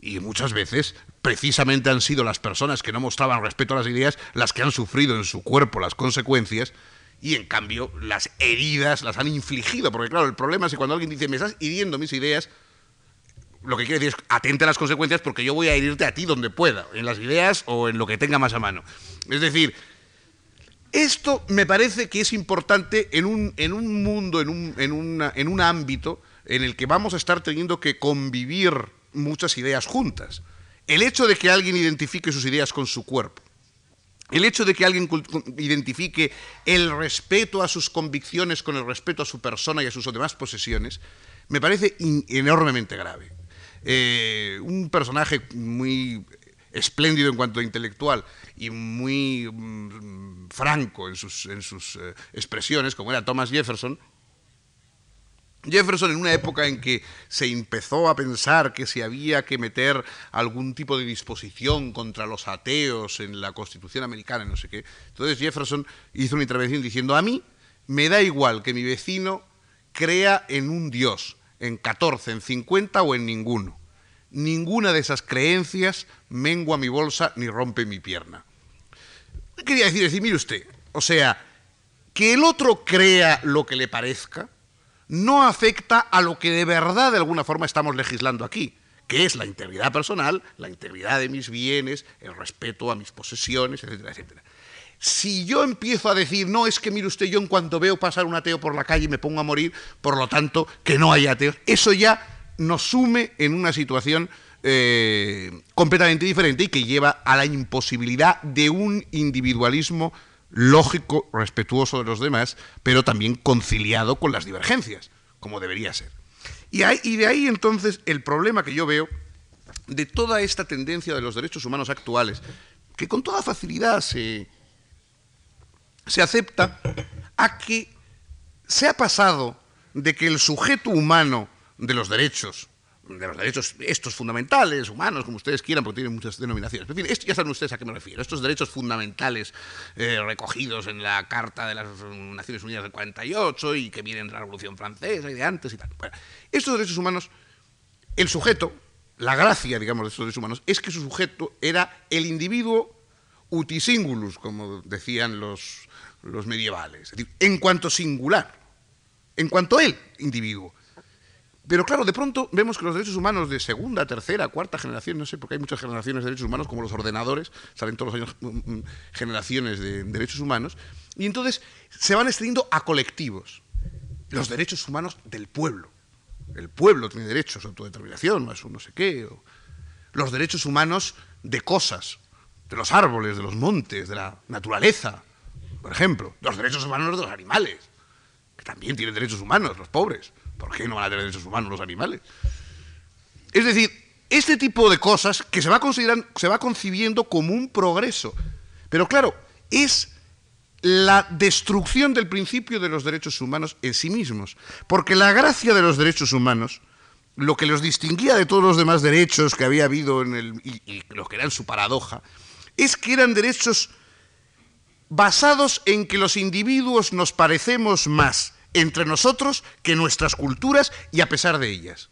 Y muchas veces, precisamente han sido las personas que no mostraban respeto a las ideas las que han sufrido en su cuerpo las consecuencias y en cambio las heridas las han infligido. Porque claro, el problema es que cuando alguien dice, me estás hiriendo mis ideas, lo que quiere decir es atente a las consecuencias porque yo voy a herirte a ti donde pueda, en las ideas o en lo que tenga más a mano. Es decir, esto me parece que es importante en un, en un mundo, en un, en, en un ámbito en el que vamos a estar teniendo que convivir muchas ideas juntas. El hecho de que alguien identifique sus ideas con su cuerpo, el hecho de que alguien identifique el respeto a sus convicciones con el respeto a su persona y a sus demás posesiones, me parece enormemente grave. Eh, un personaje muy espléndido en cuanto a intelectual y muy mm, franco en sus, eh, expresiones, como era Thomas Jefferson, Jefferson en una época en que se empezó a pensar que se había que meter algún tipo de disposición contra los ateos en la Constitución americana, no sé qué. Entonces Jefferson hizo una intervención diciendo, a mí me da igual que mi vecino crea en un Dios, en 14, en 50 o en ninguno. Ninguna de esas creencias mengua mi bolsa ni rompe mi pierna. ¿Qué quería decir? Decir, mire usted, o sea, que el otro crea lo que le parezca, no afecta a lo que de verdad de alguna forma estamos legislando aquí, que es la integridad personal, la integridad de mis bienes, el respeto a mis posesiones, etcétera, etcétera. Si yo empiezo a decir, no, es que mire usted, yo en cuanto veo pasar un ateo por la calle me pongo a morir, por lo tanto, que no hay ateos, eso ya nos sume en una situación eh, completamente diferente y que lleva a la imposibilidad de un individualismo lógico, respetuoso de los demás, pero también conciliado con las divergencias, como debería ser. Y, y de ahí entonces el problema que yo veo de toda esta tendencia de los derechos humanos actuales, que con toda facilidad se, se acepta a que se ha pasado de que el sujeto humano de los derechos, de los derechos estos fundamentales, humanos, como ustedes quieran, porque tienen muchas denominaciones. En fin, esto, ya saben ustedes a qué me refiero. Estos derechos fundamentales eh, recogidos en la Carta de las Naciones Unidas del 48 y que vienen de la Revolución Francesa y de antes y tal. Bueno, estos derechos humanos, el sujeto, la gracia, digamos, de estos derechos humanos, es que su sujeto era el individuo utisingulus, como decían los, los medievales. En cuanto singular, en cuanto él, individuo. Pero claro, de pronto vemos que los derechos humanos de segunda, tercera, cuarta generación, no sé, porque hay muchas generaciones de derechos humanos, como los ordenadores, salen todos los años mm, mm, generaciones de derechos humanos, y entonces se van extendiendo a colectivos. Los derechos humanos del pueblo. El pueblo tiene derechos a autodeterminación, más un no sé qué. los derechos humanos de cosas, de los árboles, de los montes, de la naturaleza, por ejemplo. Los derechos humanos de los animales, que también tienen derechos humanos, los pobres. ¿Por qué no van a tener derechos humanos los animales? Es decir, este tipo de cosas que se va, se va concibiendo como un progreso. Pero claro, es la destrucción del principio de los derechos humanos en sí mismos. Porque la gracia de los derechos humanos, lo que los distinguía de todos los demás derechos que había habido en el, y, y lo que eran su paradoja, es que eran derechos basados en que los individuos nos parecemos más entre nosotros que nuestras culturas y a pesar de ellas.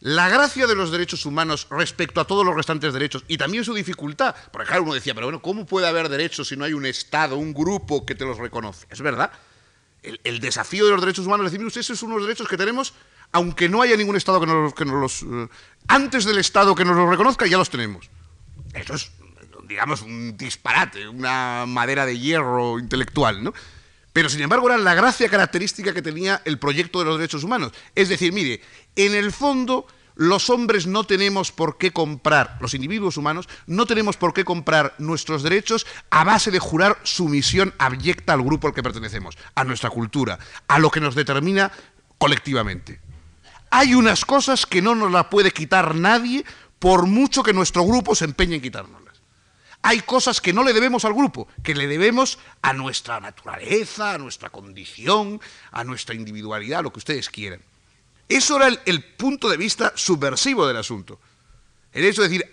La gracia de los derechos humanos respecto a todos los restantes derechos y también su dificultad, porque claro, uno decía, pero bueno, ¿cómo puede haber derechos si no hay un Estado, un grupo que te los reconoce? Es verdad. El, desafío de los derechos humanos es decir, ustedes son unos derechos que tenemos, aunque no haya ningún Estado que nos, que nos los... Eh, antes del Estado que nos los reconozca, ya los tenemos. Eso es, digamos, un disparate, una madera de hierro intelectual, ¿no? Pero sin embargo era la gracia característica que tenía el proyecto de los derechos humanos. Es decir, mire, en el fondo los hombres no tenemos por qué comprar, los individuos humanos, no tenemos por qué comprar nuestros derechos a base de jurar sumisión abyecta al grupo al que pertenecemos, a nuestra cultura, a lo que nos determina colectivamente. Hay unas cosas que no nos las puede quitar nadie por mucho que nuestro grupo se empeñe en quitarnos. Hay cosas que no le debemos al grupo, que le debemos a nuestra naturaleza, a nuestra condición, a nuestra individualidad, lo que ustedes quieran. Eso era el, punto de vista subversivo del asunto. El hecho de decir,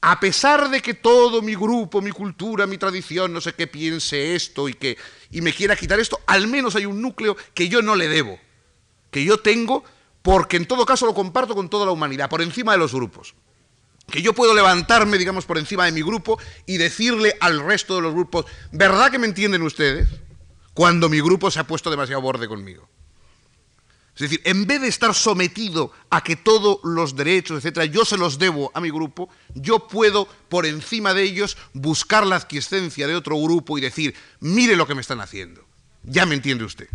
a pesar de que todo mi grupo, mi cultura, mi tradición, no sé qué piense esto y que y me quiera quitar esto, al menos hay un núcleo que yo no le debo, que yo tengo porque en todo caso lo comparto con toda la humanidad, por encima de los grupos que yo puedo levantarme, digamos, por encima de mi grupo y decirle al resto de los grupos, ¿verdad que me entienden ustedes? Cuando mi grupo se ha puesto demasiado borde conmigo. Es decir, en vez de estar sometido a que todos los derechos, etcétera, yo se los debo a mi grupo, yo puedo, por encima de ellos, buscar la adquiscencia de otro grupo y decir, mire lo que me están haciendo. Ya me entiende usted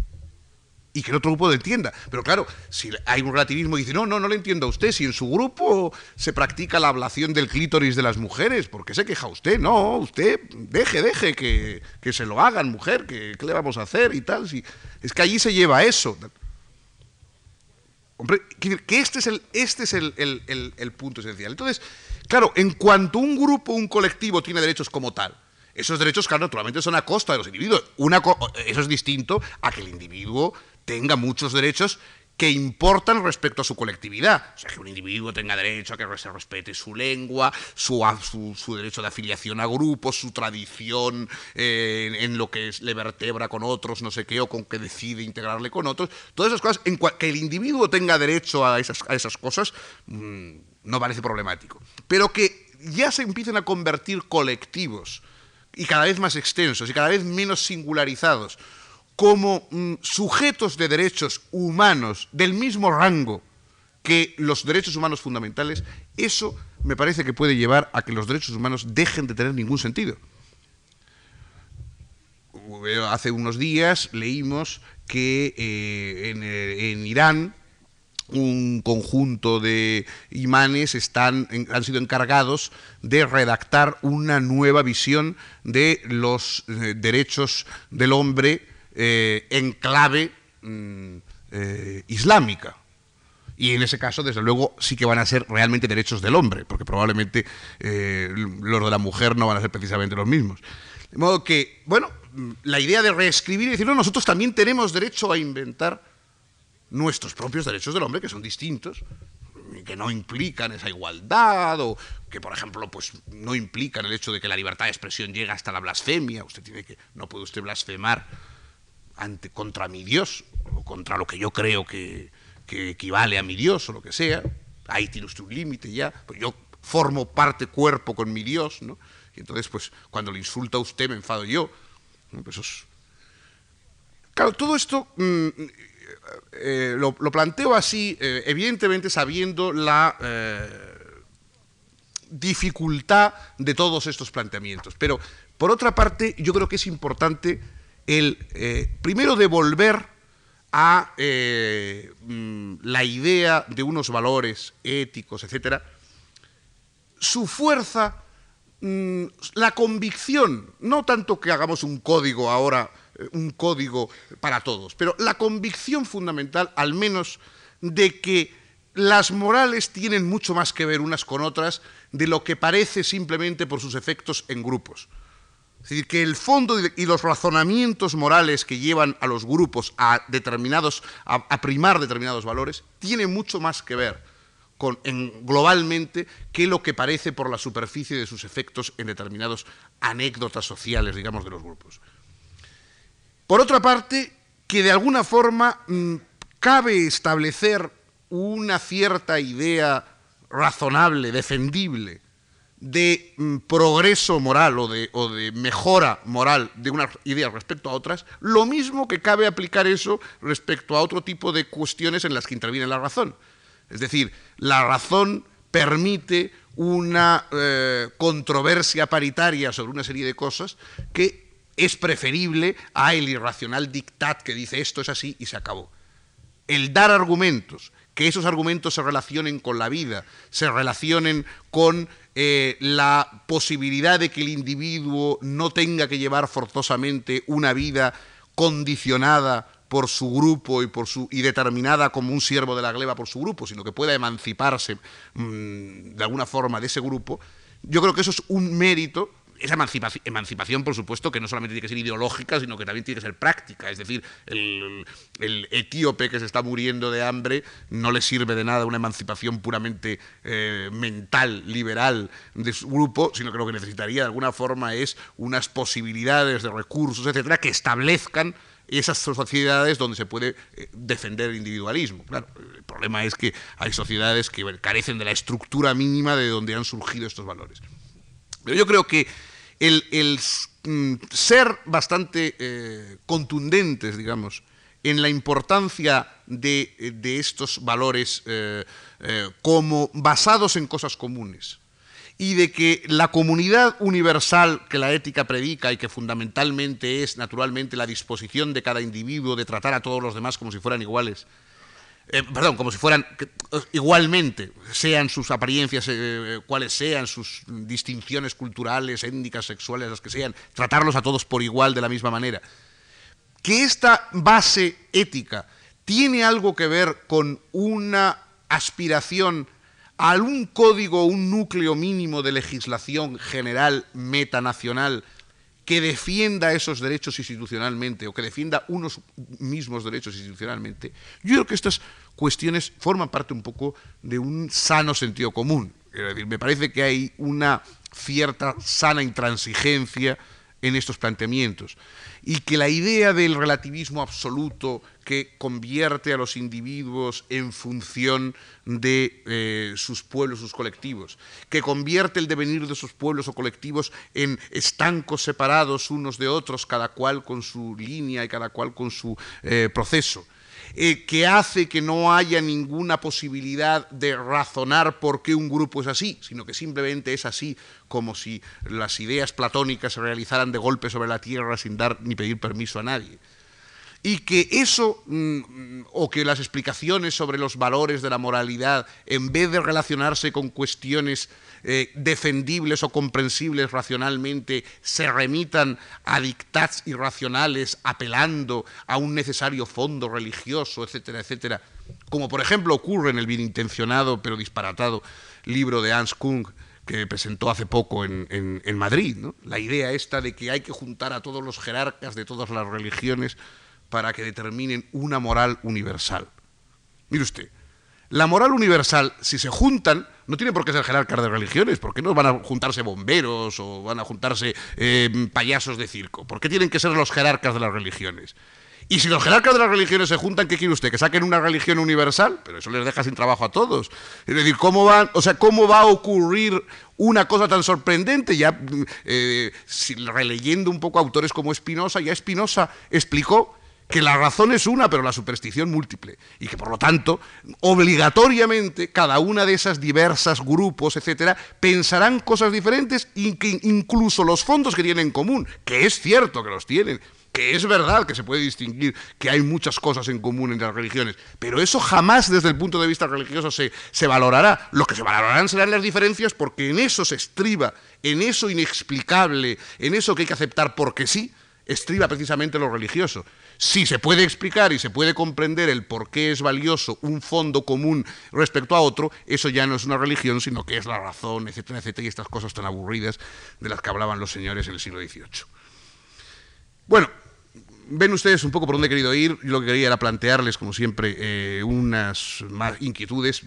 y que el otro grupo lo entienda. Pero claro, si hay un relativismo y dice, no, no, no le entiendo a usted, si en su grupo se practica la ablación del clítoris de las mujeres, ¿por qué se queja usted? No, usted deje, deje que, se lo hagan, mujer, que ¿qué le vamos a hacer y tal? Si, es que allí se lleva eso. Hombre, que este es, el, este es el, el punto esencial. Entonces, claro, en cuanto un grupo, un colectivo tiene derechos como tal, esos derechos, claro, naturalmente son a costa de los individuos. Una eso es distinto a que el individuo tenga muchos derechos que importan respecto a su colectividad. O sea, que un individuo tenga derecho a que se respete su lengua, su, su, derecho de afiliación a grupos, su tradición eh, en, lo que le vertebra con otros, no sé qué, o con que decide integrarle con otros. Todas esas cosas, en que el individuo tenga derecho a esas, a esas cosas, mm, no parece problemático. Pero que ya se empiecen a convertir colectivos y cada vez más extensos y cada vez menos singularizados como mm, sujetos de derechos humanos del mismo rango que los derechos humanos fundamentales, eso me parece que puede llevar a que los derechos humanos dejen de tener ningún sentido. Hace unos días leímos que eh, eh, en, Irán un conjunto de imanes están, han sido encargados de redactar una nueva visión de los eh, derechos del hombre en clave mm, islámica. Y en ese caso, desde luego, sí que van a ser realmente derechos del hombre, porque probablemente eh, los de la mujer no van a ser precisamente los mismos. De modo que, bueno, la idea de reescribir y decir, no, nosotros también tenemos derecho a inventar nuestros propios derechos del hombre, que son distintos, que no implican esa igualdad o que, por ejemplo, pues no implican el hecho de que la libertad de expresión llega hasta la blasfemia. Usted tiene que, no puede usted blasfemar ante, contra mi Dios o contra lo que yo creo que, que equivale a mi Dios o lo que sea, ahí tiene usted un límite ya, pues yo formo parte cuerpo con mi Dios, ¿no? Y entonces, pues, cuando le insulta a usted me enfado yo. Pues claro, todo esto mm, eh, lo, planteo así, eh, evidentemente sabiendo la eh, dificultad de todos estos planteamientos. Pero, por otra parte, yo creo que es importante el, primero, devolver a mm, la idea de unos valores éticos, etcétera, su fuerza, mm, la convicción, no tanto que hagamos un código ahora, un código para todos, pero la convicción fundamental, al menos, de que las morales tienen mucho más que ver unas con otras de lo que parece simplemente por sus efectos en grupos. Es decir, que el fondo y los razonamientos morales que llevan a los grupos a, determinados, a, primar determinados valores tienen mucho más que ver globalmente que lo que parece por la superficie de sus efectos en determinadas anécdotas sociales, digamos, de los grupos. Por otra parte, que de alguna forma mm, cabe establecer una cierta idea razonable, defendible, de mm, progreso moral o de, mejora moral de unas ideas respecto a otras, lo mismo que cabe aplicar eso respecto a otro tipo de cuestiones en las que interviene la razón. Es decir, la razón permite una eh, controversia paritaria sobre una serie de cosas que es preferible a el irracional dictat que dice esto es así y se acabó. El dar argumentos, que esos argumentos se relacionen con la vida, se relacionen con eh, la posibilidad de que el individuo no tenga que llevar forzosamente una vida condicionada por su grupo y, por su, y determinada como un siervo de la gleba por su grupo, sino que pueda emanciparse mm, de alguna forma de ese grupo, yo creo que eso es un mérito esa emancipación, por supuesto, que no solamente tiene que ser ideológica, sino que también tiene que ser práctica. Es decir, el, etíope que se está muriendo de hambre no le sirve de nada una emancipación puramente eh, mental, liberal de su grupo, sino que lo que necesitaría de alguna forma es unas posibilidades de recursos, etcétera, que establezcan esas sociedades donde se puede eh, defender el individualismo. Claro, el problema es que hay sociedades que carecen de la estructura mínima de donde han surgido estos valores. Pero yo creo que el, mm, ser bastante eh, contundentes, digamos, en la importancia de, estos valores eh, eh, como basados en cosas comunes. Y de que la comunidad universal que la ética predica y que fundamentalmente es naturalmente la disposición de cada individuo de tratar a todos los demás como si fueran iguales, eh, perdón, como si fueran igualmente, sean sus apariencias, eh, cuales sean sus distinciones culturales, étnicas, sexuales, las que sean, tratarlos a todos por igual de la misma manera. Que esta base ética tiene algo que ver con una aspiración a algún código, un núcleo mínimo de legislación general metanacional que defienda esos derechos institucionalmente o que defienda unos mismos derechos institucionalmente, yo creo que estas cuestiones forman parte un poco de un sano sentido común. me parece que hay una cierta sana intransigencia en estos planteamientos y que la idea del relativismo absoluto que convierte a los individuos en función de eh, sus pueblos, sus colectivos, que convierte el devenir de sus pueblos o colectivos en estancos separados unos de otros, cada cual con su línea y cada cual con su eh, proceso. Eh, que hace que no haya ninguna posibilidad de razonar por qué un grupo es así, sino que simplemente es así como si las ideas platónicas se realizaran de golpe sobre la tierra sin dar ni pedir permiso a nadie. Y que eso mm, o que las explicaciones sobre los valores de la moralidad, en vez de relacionarse con cuestiones eh, defendibles o comprensibles racionalmente, se remitan a dictats irracionales apelando a un necesario fondo religioso, etcétera, etcétera, como por ejemplo ocurre en el bien intencionado pero disparatado libro de Hans Kung, que presentó hace poco en, en Madrid, ¿no? la idea esta de que hay que juntar a todos los jerarcas de todas las religiones para que determinen una moral universal. Mire usted, la moral universal, si se juntan, no tiene por qué ser jerarcas de religiones. ¿Por qué no van a juntarse bomberos o van a juntarse eh, payasos de circo? ¿Por qué tienen que ser los jerarcas de las religiones? Y si los jerarcas de las religiones se juntan, ¿qué quiere usted? ¿Que saquen una religión universal? Pero eso les deja sin trabajo a todos. Es decir, ¿cómo, o sea, ¿cómo va a ocurrir una cosa tan sorprendente? Ya eh, releyendo un poco autores como Spinoza, ya Spinoza explicó que la razón es una, pero la superstición múltiple, y que por lo tanto, obligatoriamente, cada una de esas diversas grupos, etcétera, pensarán cosas diferentes y que incluso los fondos que tienen en común, que es cierto que los tienen, que es verdad que se puede distinguir que hay muchas cosas en común entre las religiones, pero eso jamás desde el punto de vista religioso se, se valorará. Lo que se valorarán serán las diferencias porque en eso se estriba, en eso inexplicable, en eso que hay que aceptar porque sí, estriba precisamente lo religioso. Si se puede explicar y se puede comprender el por qué es valioso un fondo común respecto a otro, eso ya no es una religión, sino que es la razón, etcétera, etcétera, y estas cosas tan aburridas de las que hablaban los señores en el siglo XVIII. Bueno, ven ustedes un poco por dónde he querido ir. Yo lo que quería era plantearles, como siempre, eh, unas más inquietudes.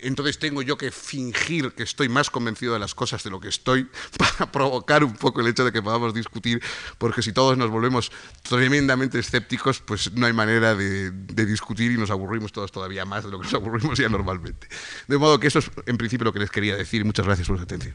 Entonces tengo yo que fingir que estoy más convencido de las cosas de lo que estoy para provocar un poco el hecho de que podamos discutir, porque si todos nos volvemos tremendamente escépticos, pues no hay manera de, de discutir y nos aburrimos todos todavía más de lo que nos aburrimos ya normalmente. De modo que eso es en principio lo que les quería decir. Muchas gracias por su atención.